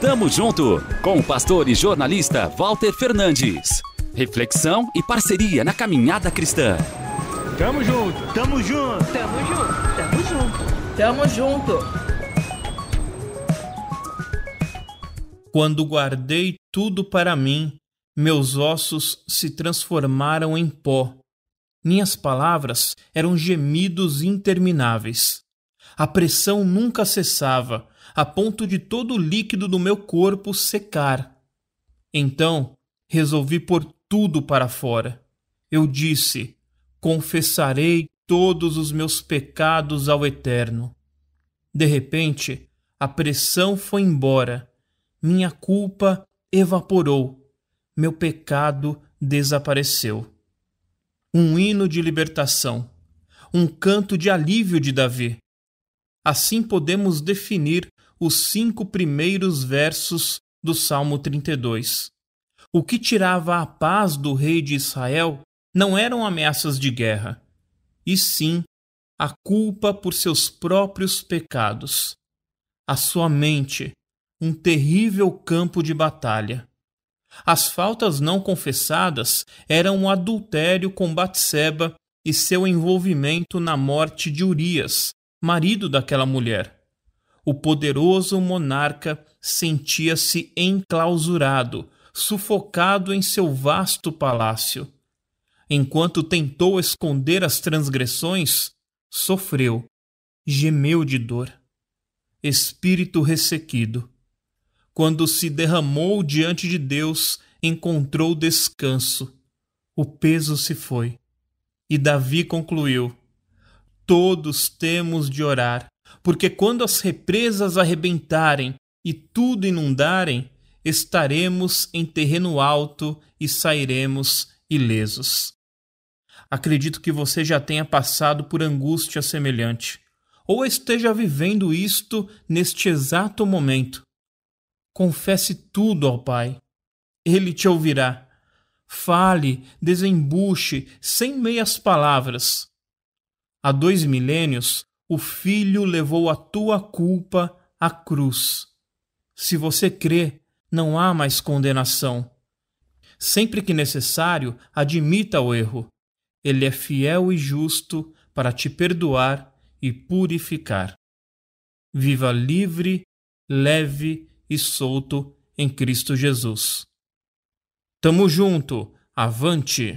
Tamo junto com o pastor e jornalista Walter Fernandes. Reflexão e parceria na caminhada cristã. Tamo junto, tamo junto, tamo junto, tamo junto, tamo junto. Quando guardei tudo para mim, meus ossos se transformaram em pó. Minhas palavras eram gemidos intermináveis. A pressão nunca cessava, a ponto de todo o líquido do meu corpo secar. Então resolvi pôr tudo para fora. Eu disse: Confessarei todos os meus pecados ao Eterno. De repente, a pressão foi embora, minha culpa evaporou, meu pecado desapareceu. Um hino de libertação, um canto de alívio de Davi Assim podemos definir os cinco primeiros versos do Salmo 32. O que tirava a paz do rei de Israel não eram ameaças de guerra, e sim a culpa por seus próprios pecados. A sua mente, um terrível campo de batalha. As faltas não confessadas eram o adultério com Batseba e seu envolvimento na morte de Urias, marido daquela mulher. O poderoso monarca sentia-se enclausurado, sufocado em seu vasto palácio. Enquanto tentou esconder as transgressões, sofreu, gemeu de dor. Espírito ressequido. Quando se derramou diante de Deus, encontrou descanso. O peso se foi. E Davi concluiu: todos temos de orar, porque quando as represas arrebentarem e tudo inundarem, estaremos em terreno alto e sairemos ilesos. Acredito que você já tenha passado por angústia semelhante, ou esteja vivendo isto neste exato momento. Confesse tudo ao Pai. Ele te ouvirá. Fale, desembuche, sem meias palavras. Há dois milênios, o Filho levou a tua culpa à cruz. Se você crê, não há mais condenação. Sempre que necessário, admita o erro. Ele é fiel e justo para te perdoar e purificar. Viva livre, leve e solto em Cristo Jesus. Tamo junto, avante!